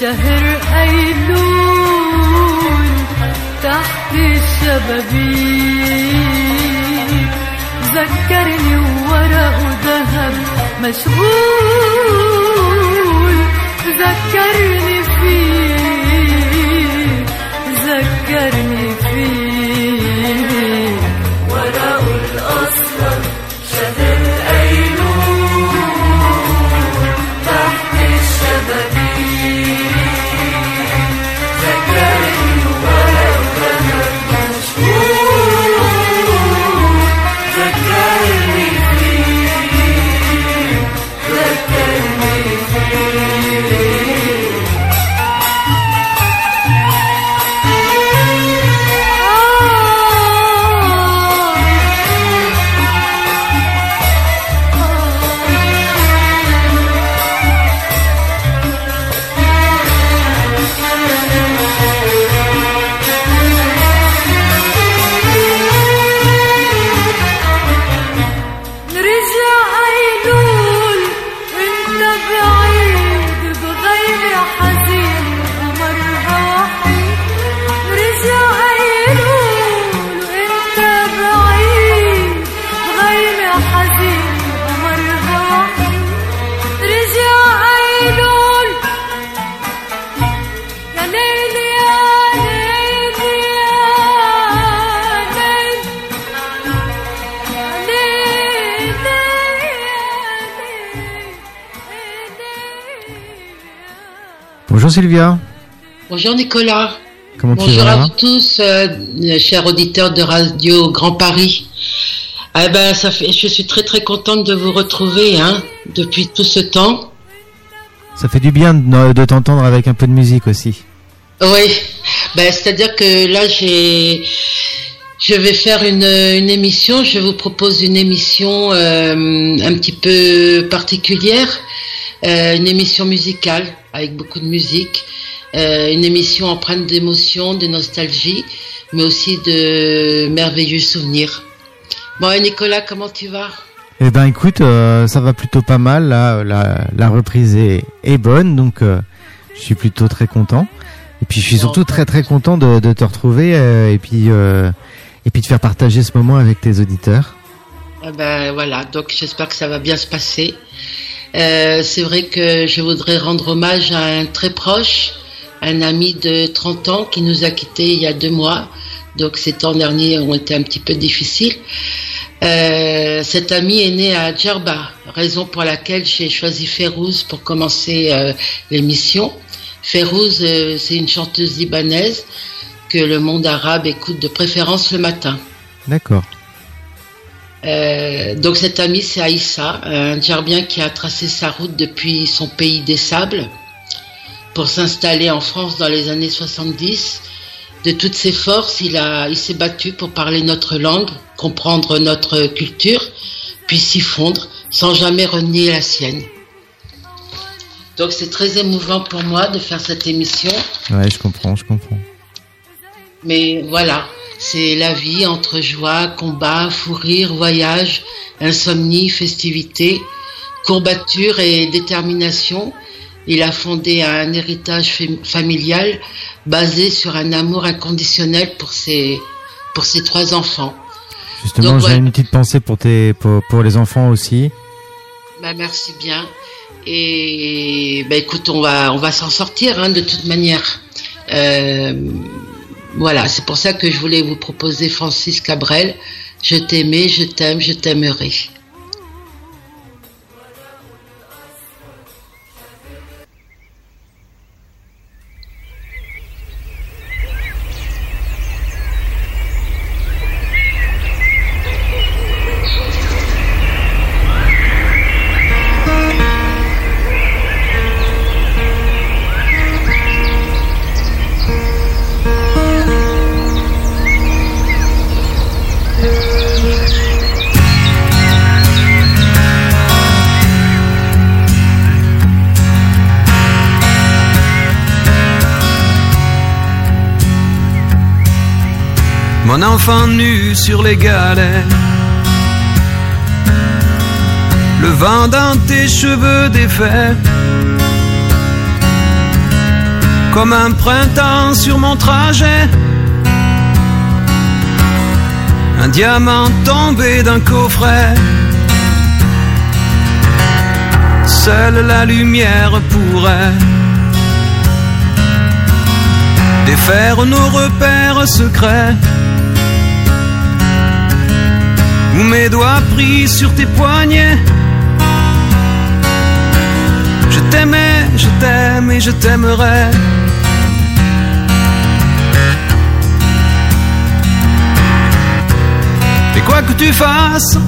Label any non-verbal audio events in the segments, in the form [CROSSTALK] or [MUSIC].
شهر أيلول تحت الشبابيك ذكرني وورق ذهب مشغول. ذكرني فيك ذكرني فيك Bonjour Sylvia, Bonjour Nicolas. comment tu Bonjour à vas vous tous, euh, chers auditeurs de Radio Grand Paris. Eh ben, ça fait, je suis très très contente de vous retrouver hein, depuis tout ce temps. Ça fait du bien de, de t'entendre avec un peu de musique aussi. Oui, ben, c'est-à-dire que là, j'ai, je vais faire une, une émission. Je vous propose une émission euh, un petit peu particulière, euh, une émission musicale avec beaucoup de musique, euh, une émission empreinte d'émotion, de nostalgie, mais aussi de merveilleux souvenirs. Bon, et Nicolas, comment tu vas? Eh ben écoute, euh, ça va plutôt pas mal, là, la, la reprise est, est bonne, donc je suis plutôt très content. Et puis je suis surtout très très content de, de te retrouver et puis et puis de faire partager ce moment avec tes auditeurs. Eh ben voilà, donc j'espère que ça va bien se passer. Euh, c'est vrai que je voudrais rendre hommage à un très proche, un ami de 30 ans qui nous a quittés il y a deux mois. Donc ces temps derniers ont été un petit peu difficiles. Euh, cet ami est né à Djerba, raison pour laquelle j'ai choisi Férouz pour commencer euh, l'émission. Férouz, euh, c'est une chanteuse libanaise que le monde arabe écoute de préférence le matin. D'accord. Euh, donc cet ami c'est Aïssa, un Djerbien qui a tracé sa route depuis son pays des sables pour s'installer en France dans les années 70. De toutes ses forces, il, a, il s'est battu pour parler notre langue, comprendre notre culture, puis s'y fondre sans jamais renier la sienne. Donc c'est très émouvant pour moi de faire cette émission. Ouais, je comprends, je comprends. Mais voilà, c'est la vie entre joie, combat, fou rire, voyage, insomnie, festivité, courbature et détermination. Il a fondé un héritage fam- familial basé sur un amour inconditionnel pour ses, pour ses trois enfants. Justement, j'ai ouais. une petite pensée pour tes pour, pour les enfants aussi. Bah, merci bien. Et bah, écoute, on va, on va s'en sortir hein, de toute manière. Euh, voilà, c'est pour ça que je voulais vous proposer Francis Cabrel. Je t'aimais, je t'aime, je t'aimerai. Les galets. Le vent dans tes cheveux défaits. comme un printemps sur mon trajet. Un diamant tombé d'un coffret. Seule la lumière pourrait défaire nos repères secrets. Ou mes doigts pris sur tes poignets. Je t'aimais, je t'aime et je t'aimerai. Et quoi que tu fasses,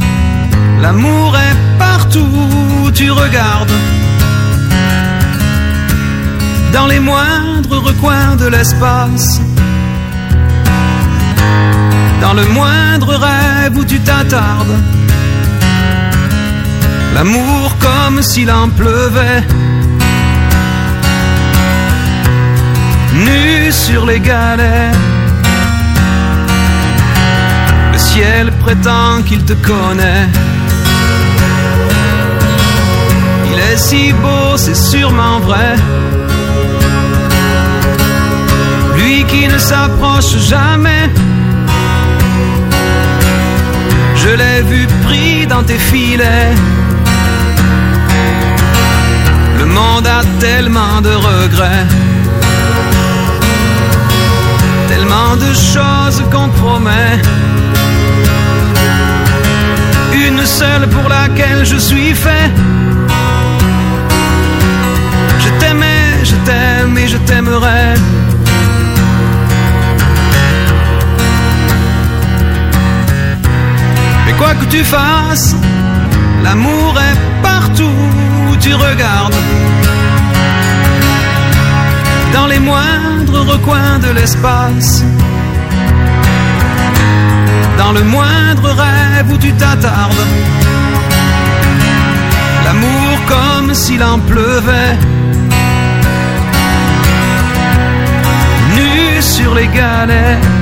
l'amour est partout où tu regardes. Dans les moindres recoins de l'espace. Dans le moindre rêve où tu t'attardes. L'amour comme s'il en pleuvait. Nu sur les galets. Le ciel prétend qu'il te connaît. Il est si beau, c'est sûrement vrai. Lui qui ne s'approche jamais. Je l'ai vu pris dans tes filets. Le monde a tellement de regrets. Tellement de choses qu'on promet. Une seule pour laquelle je suis fait. Je t'aimais, je t'aime et je t'aimerai. Quoi que tu fasses, l'amour est partout où tu regardes. Dans les moindres recoins de l'espace. Dans le moindre rêve où tu t'attardes. L'amour comme s'il en pleuvait. Nu sur les galets.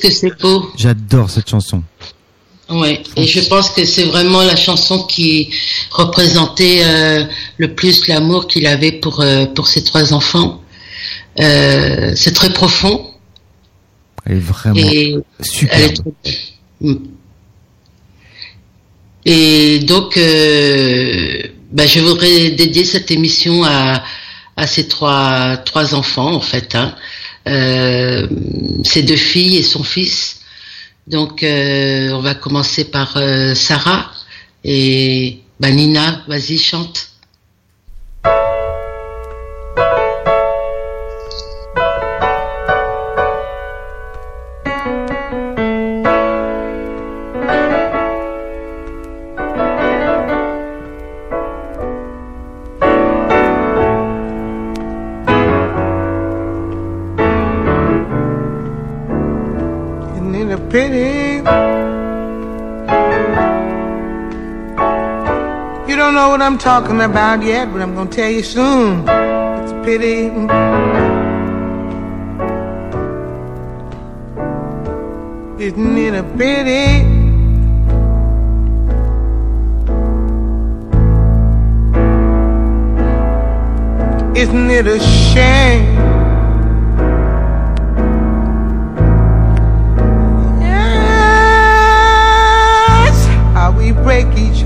Qu'est-ce que c'est beau. J'adore cette chanson. Ouais. Et je pense que c'est vraiment la chanson qui représentait euh, le plus l'amour qu'il avait pour euh, pour ses trois enfants. Euh, c'est très profond Elle est vraiment et elle est superbe. Mm. Et donc, bah, je voudrais dédier cette émission à, à ces trois, trois enfants, en fait. Hein. Euh, ses deux filles et son fils. Donc, euh, on va commencer par euh, Sarah. Et bah, Nina, vas-y, chante. What I'm talking about yet, but I'm gonna tell you soon. It's a pity. Isn't it a pity? Isn't it a shame?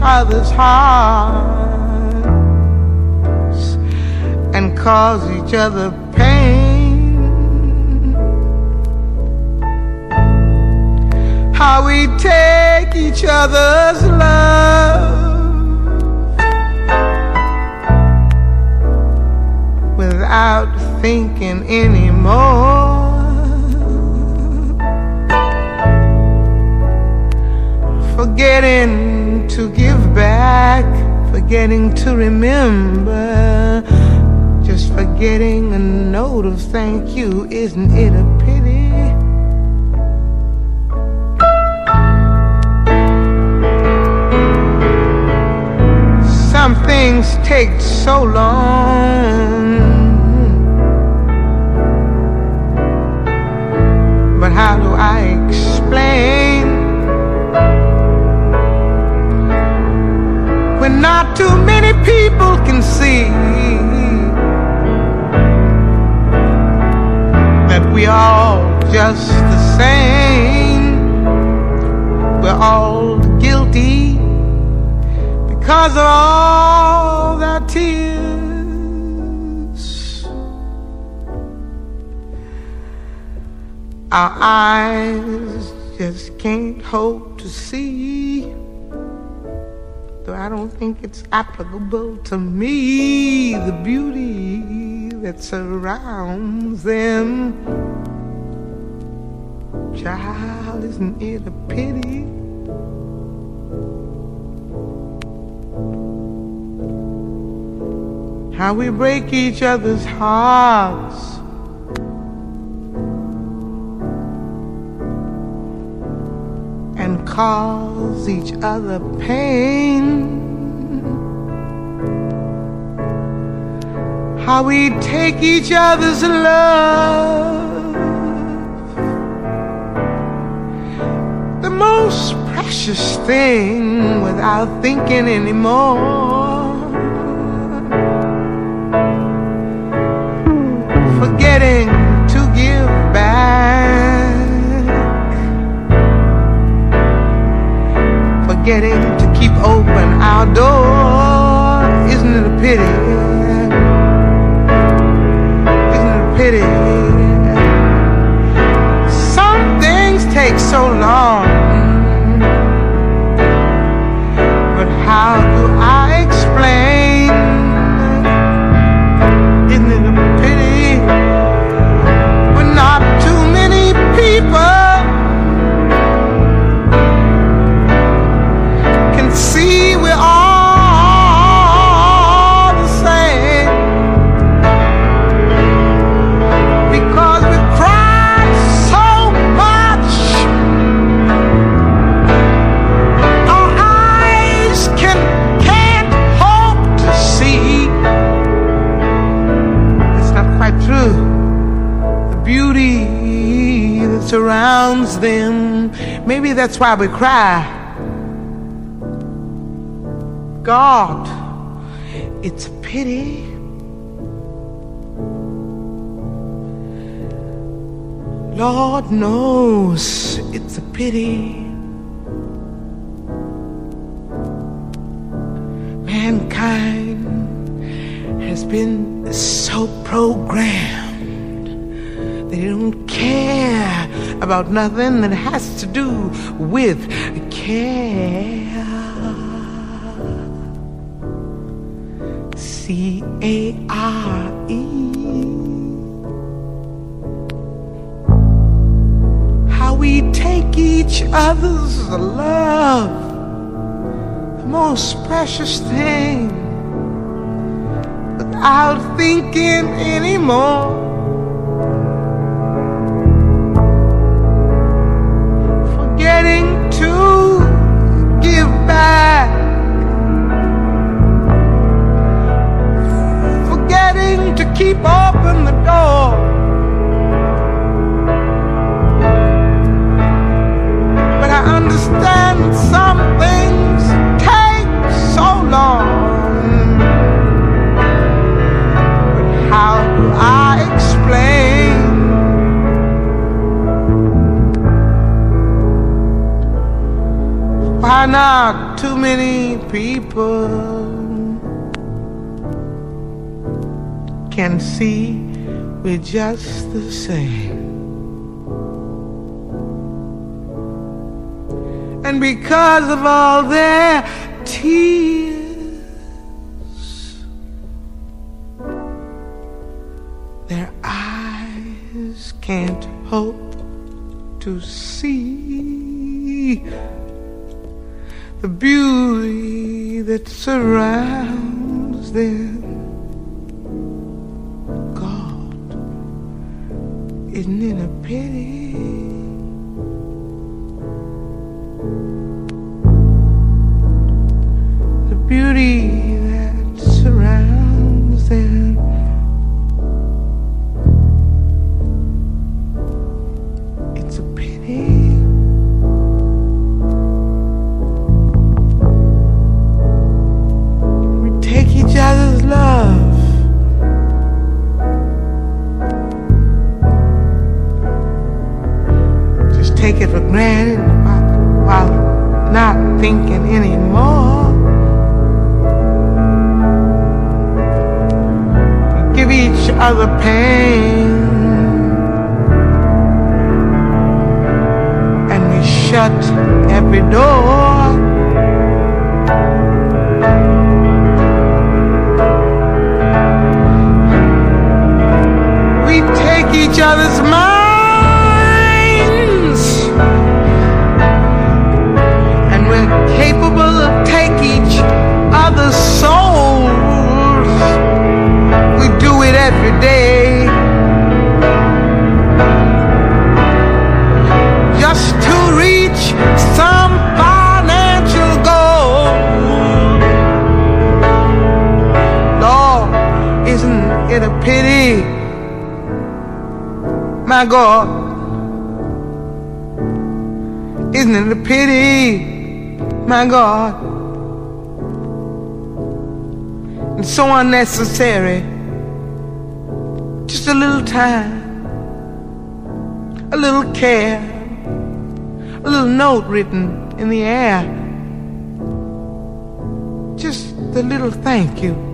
Other's hearts and cause each other pain. How we take each other's love without thinking anymore. To give back, forgetting to remember, just forgetting a note of thank you. Isn't it a pity? Some things take so long. Not too many people can see that we all just the same? We're all guilty because of all their tears. Our eyes just can't hope to see. Though I don't think it's applicable to me, the beauty that surrounds them. Child, isn't it a pity? How we break each other's hearts. Cause each other pain. How we take each other's love. The most precious thing without thinking anymore. forgetting forgetting to keep open our door. Isn't it a pity? Isn't it a pity? Some things take so long, but how Maybe that's why we cry. God, it's a pity. Lord knows it's a pity. Mankind has been so programmed they don't care about nothing that has to do with care. C A R E. How we take each other's love, the most precious thing, without thinking anymore. open the door. But I understand some things take so long. But how do I explain? Why not too many people? Can see we're just the same? And because of all their tears, their eyes can't hope to see the beauty that surrounds them. Shut every door. Pity? My God, isn't it a pity? My God, and so unnecessary. Just a little time, a little care, a little note written in the air. Just the little thank you.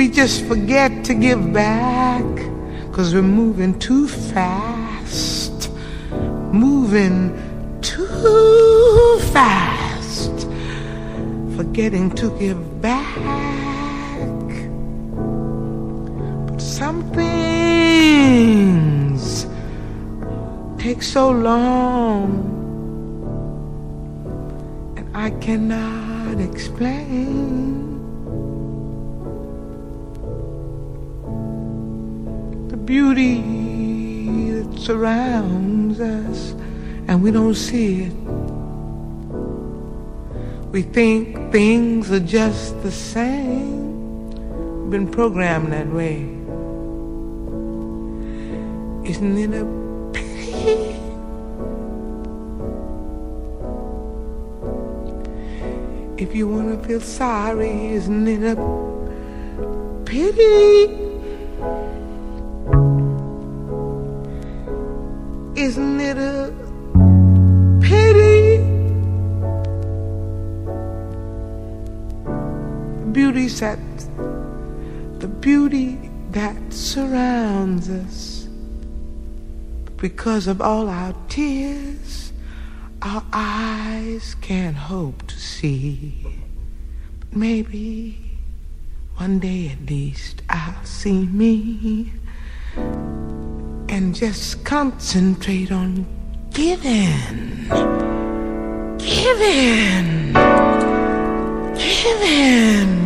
We just forget to give back because we're moving too fast. Moving too fast. Forgetting to give back. But some things take so long. And I cannot explain. Beauty that surrounds us and we don't see it. We think things are just the same. We've been programmed that way. Isn't it a pity? If you want to feel sorry, isn't it a pity? That the beauty that surrounds us. Because of all our tears, our eyes can't hope to see. But maybe one day at least I'll see me and just concentrate on giving, giving, giving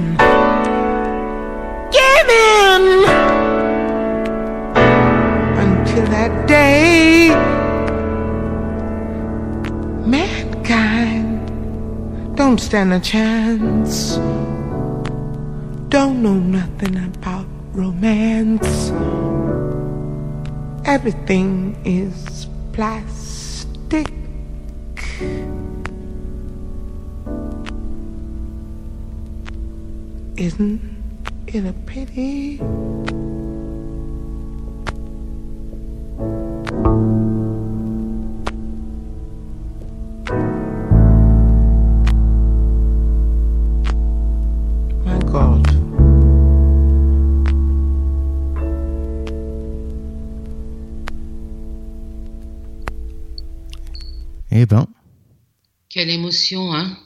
day. Mankind don't stand a chance. Don't know nothing about romance. Everything is plastic. Isn't it a pity? Eh ben, Quelle émotion, hein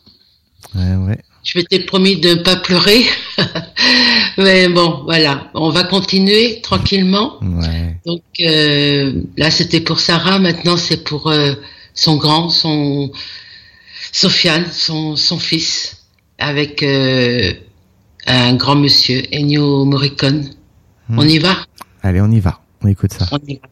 ouais, ouais. Je m'étais promis de ne pas pleurer. [LAUGHS] [LAUGHS] Mais bon, voilà. On va continuer tranquillement. Ouais. Donc euh, là, c'était pour Sarah. Maintenant, c'est pour euh, son grand, son Sofiane, son, son fils, avec euh, un grand monsieur, Ennio Morricone. Hmm. On y va? Allez, on y va. On écoute ça. On y va.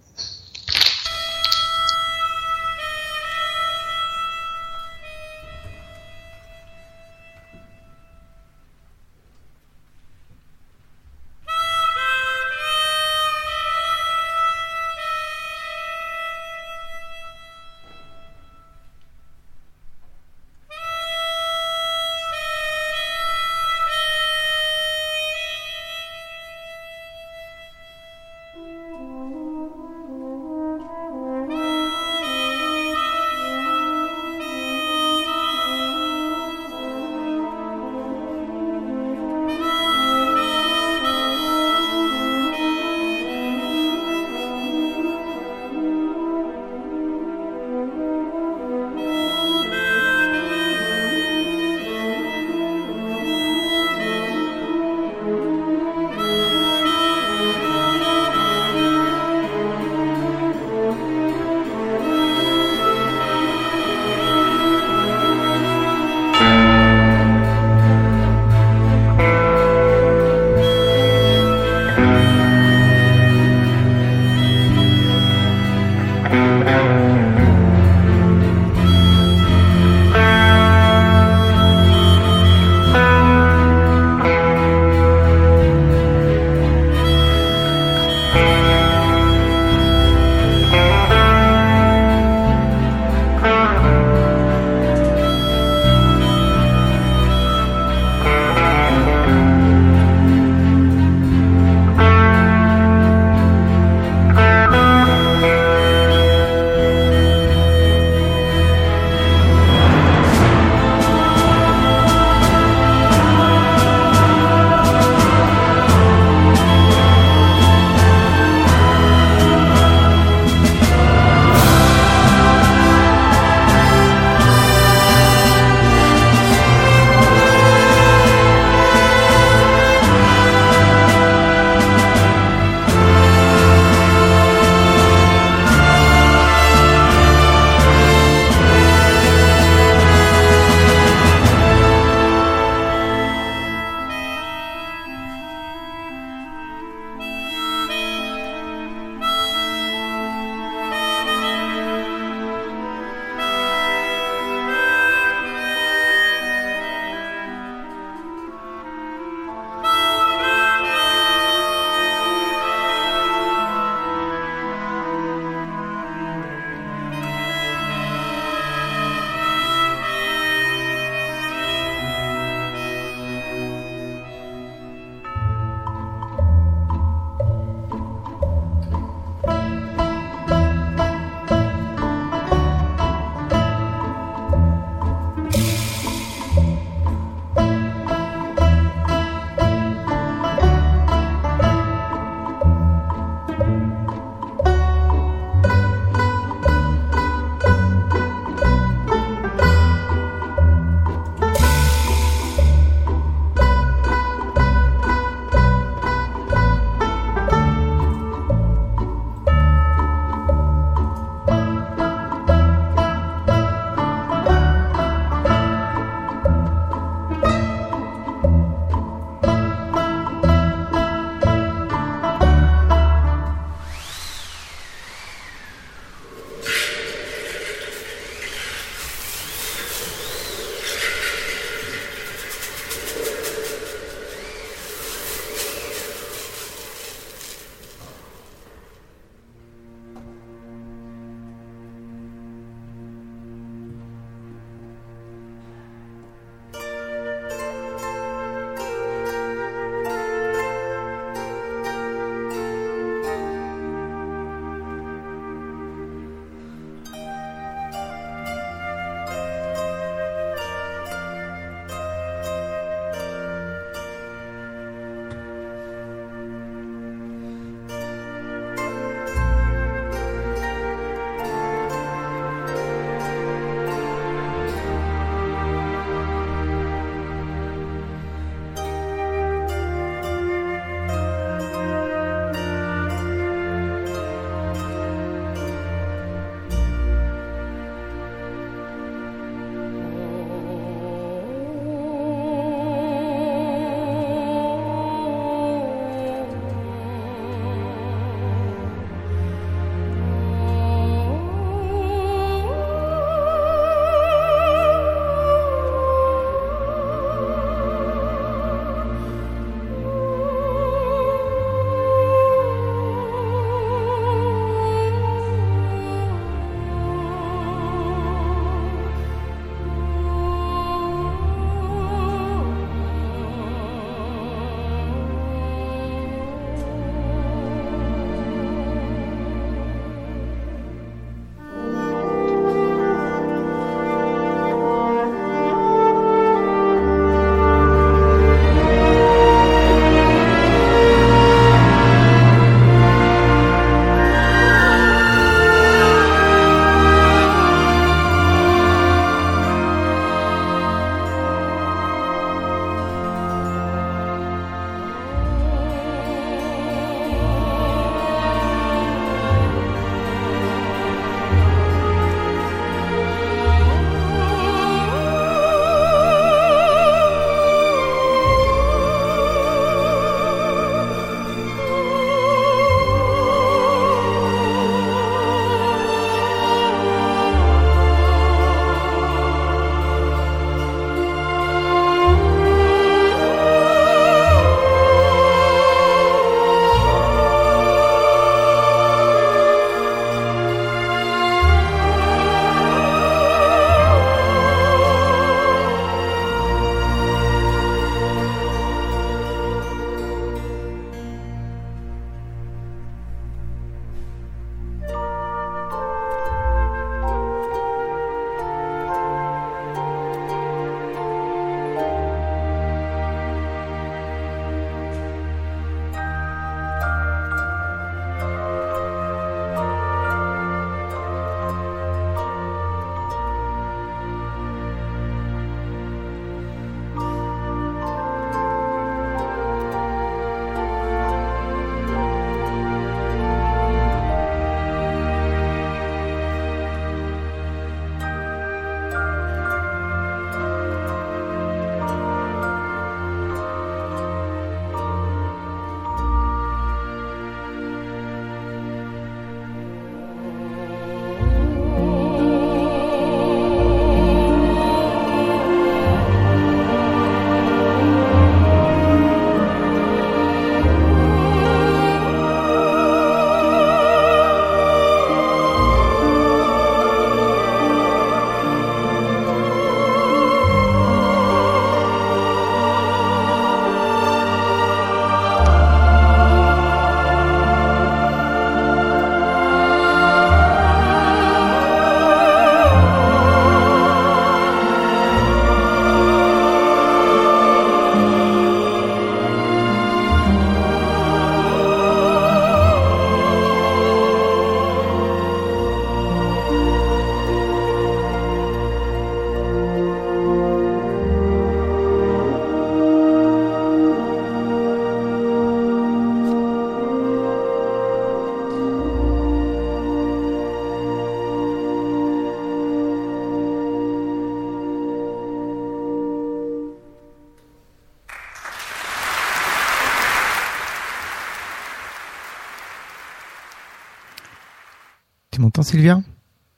Sylvia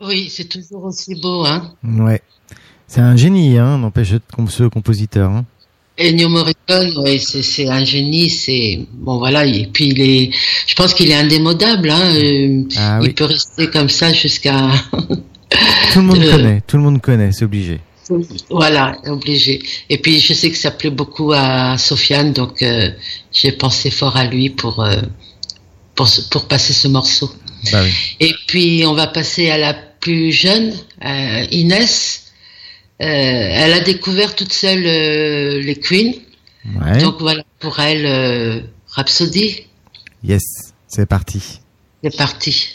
Oui, c'est toujours aussi beau, hein. Ouais. C'est un génie, hein, n'empêche ce compositeur. Hein. Ennio Morricone, oui, c'est un génie, c'est bon voilà. Et puis il est, je pense qu'il est indémodable. Hein, euh, Ah il oui. peut rester comme ça jusqu'à Tout le monde [LAUGHS] Euh. connaît, tout le monde connaît, c'est obligé. voilà, obligé. Et puis je sais que ça plaît beaucoup à Sofiane, donc euh, j'ai pensé fort à lui pour euh, pour passer ce morceau. Bah oui. Et puis on va passer à la plus jeune, euh, Inès. Euh, elle a découvert toute seule euh, les Queens. Ouais. Donc voilà, pour elle, Rhapsody, Yes, c'est parti. c'est parti.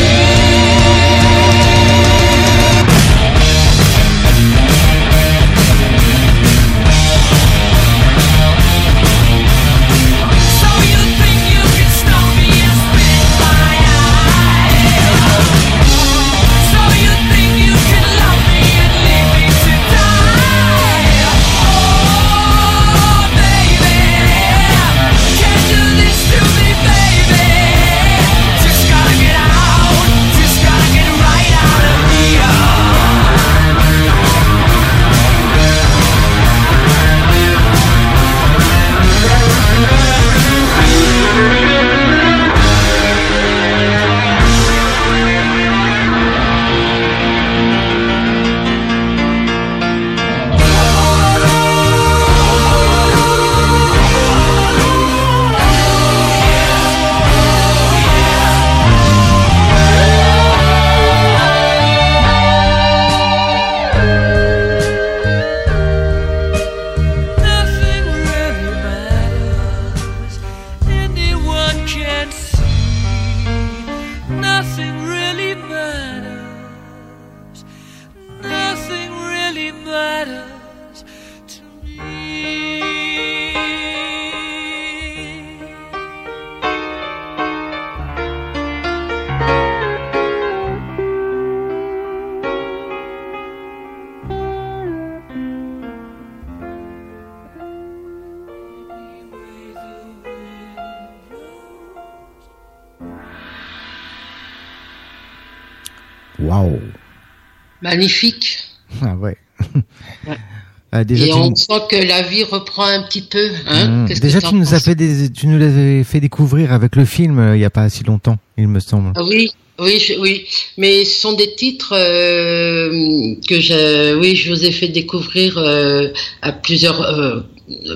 Magnifique. Ah ouais. [LAUGHS] Ouais. Déjà, Et tu, on sent que la vie reprend un petit peu. Hein Mmh. Que déjà tu nous as fait des, tu nous l'avais fait découvrir avec le film euh, il y a pas si longtemps, il me semble. Ah Oui, oui, je- oui. Mais ce sont des titres euh, que je, oui, je vous ai fait découvrir euh, à plusieurs, euh,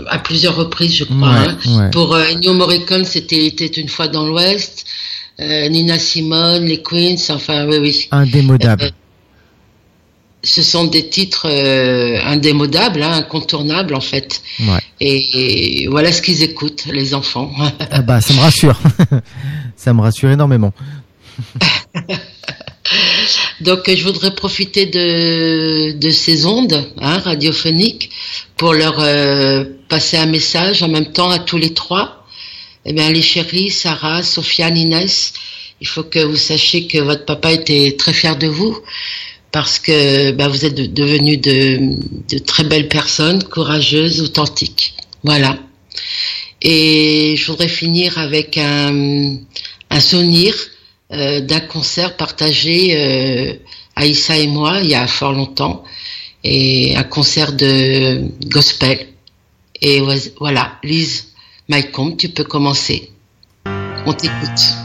à plusieurs reprises, je crois. Ouais, hein. ouais. Pour euh, Ennio Morricone, c'était était une fois dans l'Ouest. Euh, Nina Simone, les Queens, enfin, oui, oui. Indémodable. Ce sont des titres euh, indémodables, hein, incontournables en fait. Ouais. Et, et voilà ce qu'ils écoutent, les enfants. [LAUGHS] Ah bah ça me rassure. [LAUGHS] ça me rassure énormément. [LAUGHS] Donc, je voudrais profiter de, de ces ondes hein, radiophoniques pour leur euh, passer un message en même temps à tous les trois. Eh bien, les chéris, Sarah, Sofiane, Inès, il faut que vous sachiez que votre papa était très fier de vous parce que bah, vous êtes de- devenus de, très belles personnes, courageuses, authentiques. Voilà. Et je voudrais finir avec un, souvenir euh, d'un concert partagé euh, Aïssa et moi il y a fort longtemps. Et un concert de gospel. Et voilà. Lise Maïcombe tu peux commencer. On t'écoute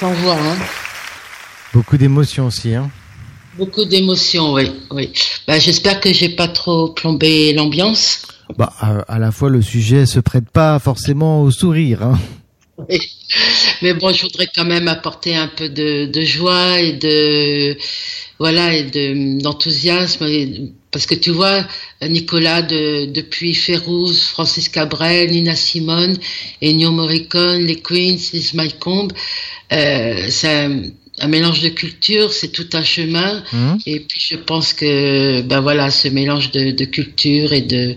sans voix, hein. beaucoup d'émotions aussi. Hein. Beaucoup d'émotions, oui, oui. Bah, j'espère que j'ai pas trop plombé l'ambiance. Bah, à, à la fois, le sujet se prête pas forcément au sourire. Hein. Oui. Mais bon, je voudrais quand même apporter un peu de, de joie et de voilà et de d'enthousiasme parce que tu vois Nicolas de, depuis Férouz, Francis Cabrel, Nina Simone, Ennio Morricone, les Queens, les Combe, euh, c'est un, un mélange de cultures, c'est tout un chemin Hum. et puis je pense que ben voilà ce mélange de, de culture et de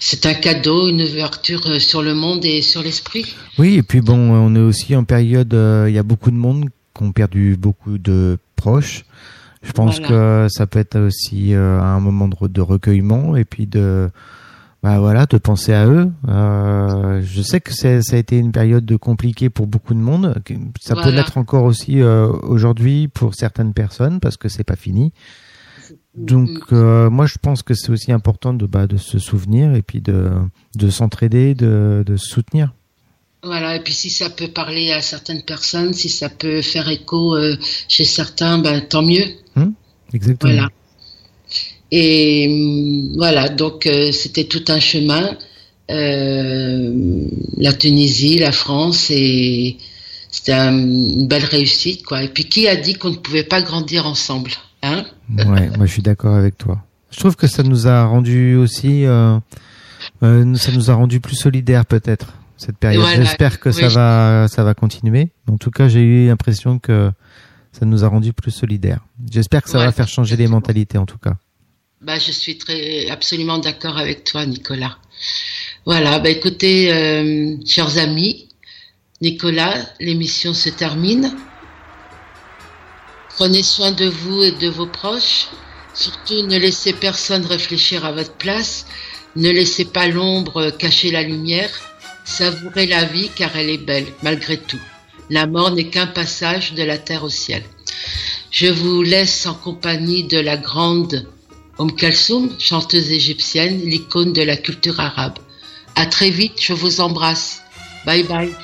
c'est un cadeau, une ouverture euh, sur le monde et sur l'esprit. Oui, et puis bon, on est aussi en période, euh, il y a beaucoup de monde qui ont perdu beaucoup de proches. Je pense Voilà. que ça peut être aussi euh, un moment de, de recueillement et puis de, bah voilà, de penser à eux. Euh, je sais que ça a été une période de compliquée pour beaucoup de monde. Ça peut l'être encore aussi euh, aujourd'hui pour certaines personnes parce que c'est pas fini. Donc euh, moi je pense que c'est aussi important de bah, de se souvenir et puis de de s'entraider, de de se soutenir. Voilà, et puis si ça peut parler à certaines personnes, si ça peut faire écho chez certains, ben, tant mieux. Exactement. Voilà. Et hum, voilà, donc euh, c'était tout un chemin. Euh, la Tunisie, la France, et c'était un- une belle réussite, quoi. Et puis qui a dit qu'on ne pouvait pas grandir ensemble, hein? Ouais, moi je suis d'accord avec toi. Je trouve que ça nous a rendu aussi, euh, ça nous a rendu plus solidaires peut-être cette période. Voilà. J'espère que ça va, ça va continuer. En tout cas, j'ai eu l'impression que ça nous a rendu plus solidaires. J'espère que ça va faire changer les mentalités en tout cas. Bah, je suis très absolument d'accord avec toi, Nicolas. Voilà, bah écoutez, euh, chers amis, Nicolas, l'émission se termine. Prenez soin de vous et de vos proches. Surtout, ne laissez personne réfléchir à votre place. Ne laissez pas l'ombre cacher la lumière. Savourez la vie car elle est belle, malgré tout. La mort n'est qu'un passage de la terre au ciel. Je vous laisse en compagnie de la grande Om Kalsoum, chanteuse égyptienne, l'icône de la culture arabe. À très vite, je vous embrasse. Bye bye.